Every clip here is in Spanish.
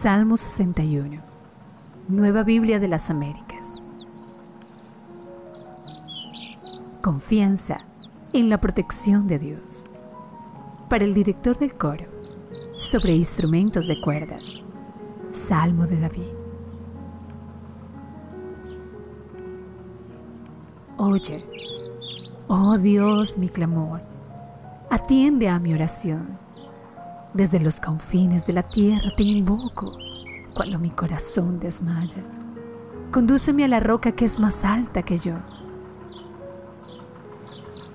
Salmo 61, Nueva Biblia de las Américas. Confianza en la protección de Dios. Para el director del coro, sobre instrumentos de cuerdas. Salmo de David. Oye, oh Dios, mi clamor, atiende a mi oración desde los confines de la tierra te invoco cuando mi corazón desmaya. Condúceme a la roca que es más alta que yo.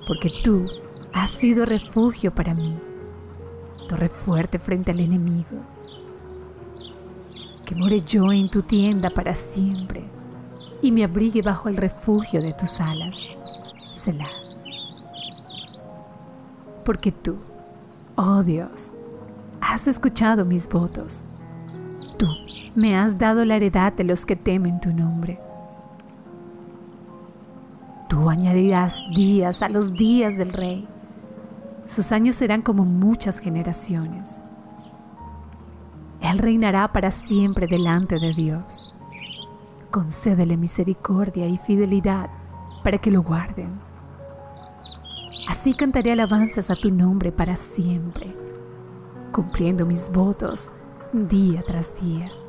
Porque tú has sido refugio para mí, torre fuerte frente al enemigo. Que more yo en tu tienda para siempre y me abrigue bajo el refugio de tus alas. Selah. Porque tú, oh Dios, has escuchado mis votos. Tú me has dado la heredad de los que temen tu nombre. Tú añadirás días a los días del rey. Sus años serán como muchas generaciones. Él reinará para siempre delante de Dios. Concédele misericordia y fidelidad para que lo guarden. Así cantaré alabanzas a tu nombre para siempre cumpliendo mis votos día tras día.